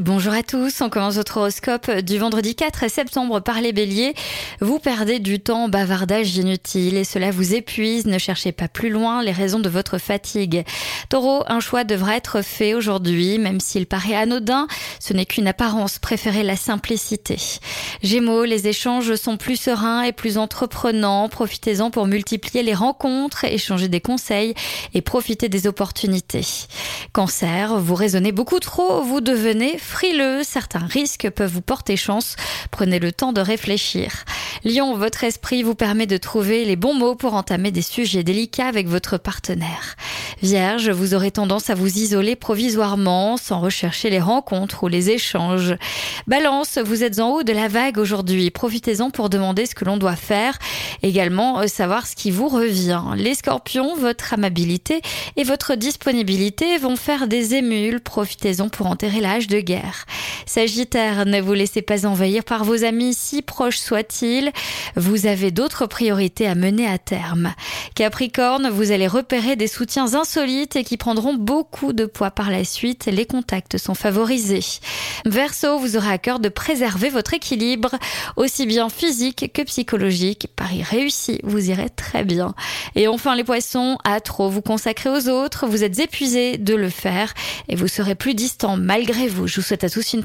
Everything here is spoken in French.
Bonjour à tous, on commence votre horoscope du vendredi 4 septembre par les béliers. Vous perdez du temps en bavardage inutile et cela vous épuise, ne cherchez pas plus loin les raisons de votre fatigue. Taureau, un choix devra être fait aujourd'hui, même s'il paraît anodin, ce n'est qu'une apparence, préférez la simplicité. Gémeaux, les échanges sont plus sereins et plus entreprenants, profitez-en pour multiplier les rencontres, échanger des conseils et profiter des opportunités. Cancer, vous raisonnez beaucoup trop, vous devenez frileux, certains risques peuvent vous porter chance. Prenez le temps de réfléchir. Lion, votre esprit vous permet de trouver les bons mots pour entamer des sujets délicats avec votre partenaire. Vierge, vous aurez tendance à vous isoler provisoirement sans rechercher les rencontres ou les échanges. Balance, vous êtes en haut de la vague aujourd'hui. Profitez-en pour demander ce que l'on doit faire. Également, euh, savoir ce qui vous revient. Les scorpions, votre amabilité et votre disponibilité vont faire des émules. Profitez-en pour enterrer l'âge de guerre. Sagittaire, ne vous laissez pas envahir par vos amis, si proches soient-ils. Vous avez d'autres priorités à mener à terme. Capricorne, vous allez repérer des soutiens insolites et qui prendront beaucoup de poids par la suite. Les contacts sont favorisés. Verseau, vous aurez à cœur de préserver votre équilibre, aussi bien physique que psychologique. Paris réussi, vous irez très bien. Et enfin les poissons, à trop vous consacrer aux autres, vous êtes épuisé de le faire et vous serez plus distant malgré vous. Je vous souhaite à tous une